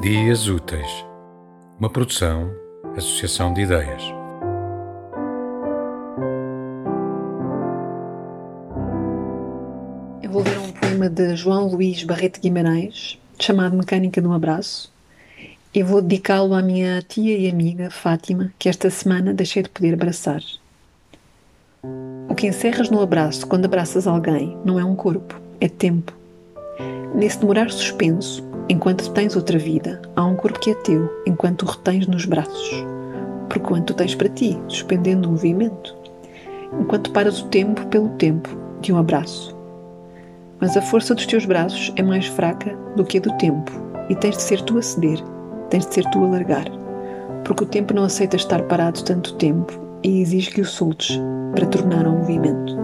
Dias Úteis, uma produção, associação de ideias. Eu vou ler um poema de João Luís Barreto Guimarães, chamado Mecânica do Abraço, e vou dedicá-lo à minha tia e amiga Fátima, que esta semana deixei de poder abraçar. O que encerras no abraço quando abraças alguém não é um corpo, é tempo. Nesse demorar suspenso, Enquanto tens outra vida, há um corpo que é teu, enquanto o retens nos braços. Por quanto tens para ti, suspendendo o movimento. Enquanto paras o tempo pelo tempo de um abraço. Mas a força dos teus braços é mais fraca do que a do tempo, e tens de ser tu a ceder, tens de ser tu a largar. Porque o tempo não aceita estar parado tanto tempo e exige que o soltes para tornar ao movimento.